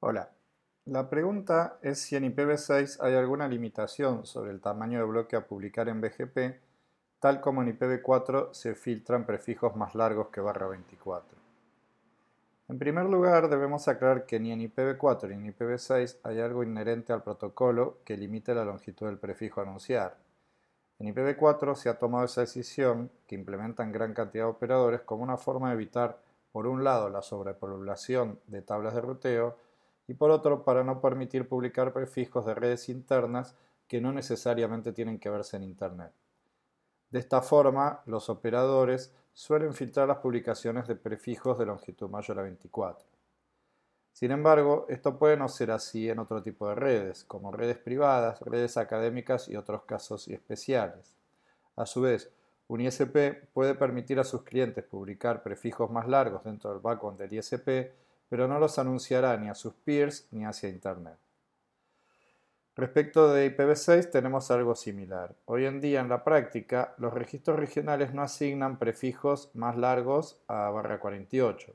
Hola, la pregunta es si en IPv6 hay alguna limitación sobre el tamaño de bloque a publicar en BGP, tal como en IPv4 se filtran prefijos más largos que barra 24. En primer lugar, debemos aclarar que ni en IPv4 ni en IPv6 hay algo inherente al protocolo que limite la longitud del prefijo a anunciar. En IPv4 se ha tomado esa decisión, que implementan gran cantidad de operadores, como una forma de evitar, por un lado, la sobrepoblación de tablas de ruteo y por otro para no permitir publicar prefijos de redes internas que no necesariamente tienen que verse en Internet. De esta forma, los operadores suelen filtrar las publicaciones de prefijos de longitud mayor a 24. Sin embargo, esto puede no ser así en otro tipo de redes, como redes privadas, redes académicas y otros casos especiales. A su vez, un ISP puede permitir a sus clientes publicar prefijos más largos dentro del backbone del ISP pero no los anunciará ni a sus peers ni hacia Internet. Respecto de IPv6 tenemos algo similar. Hoy en día en la práctica los registros regionales no asignan prefijos más largos a barra 48.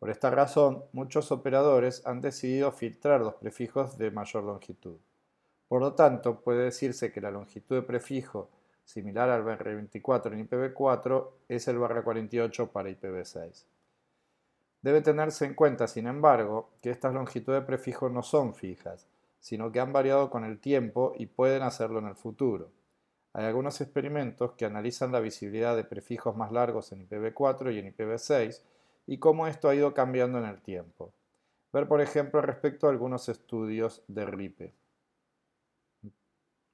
Por esta razón, muchos operadores han decidido filtrar los prefijos de mayor longitud. Por lo tanto, puede decirse que la longitud de prefijo similar al barra 24 en IPv4 es el barra 48 para IPv6. Debe tenerse en cuenta, sin embargo, que estas longitudes de prefijo no son fijas, sino que han variado con el tiempo y pueden hacerlo en el futuro. Hay algunos experimentos que analizan la visibilidad de prefijos más largos en IPv4 y en IPv6 y cómo esto ha ido cambiando en el tiempo. Ver, por ejemplo, respecto a algunos estudios de RIPE.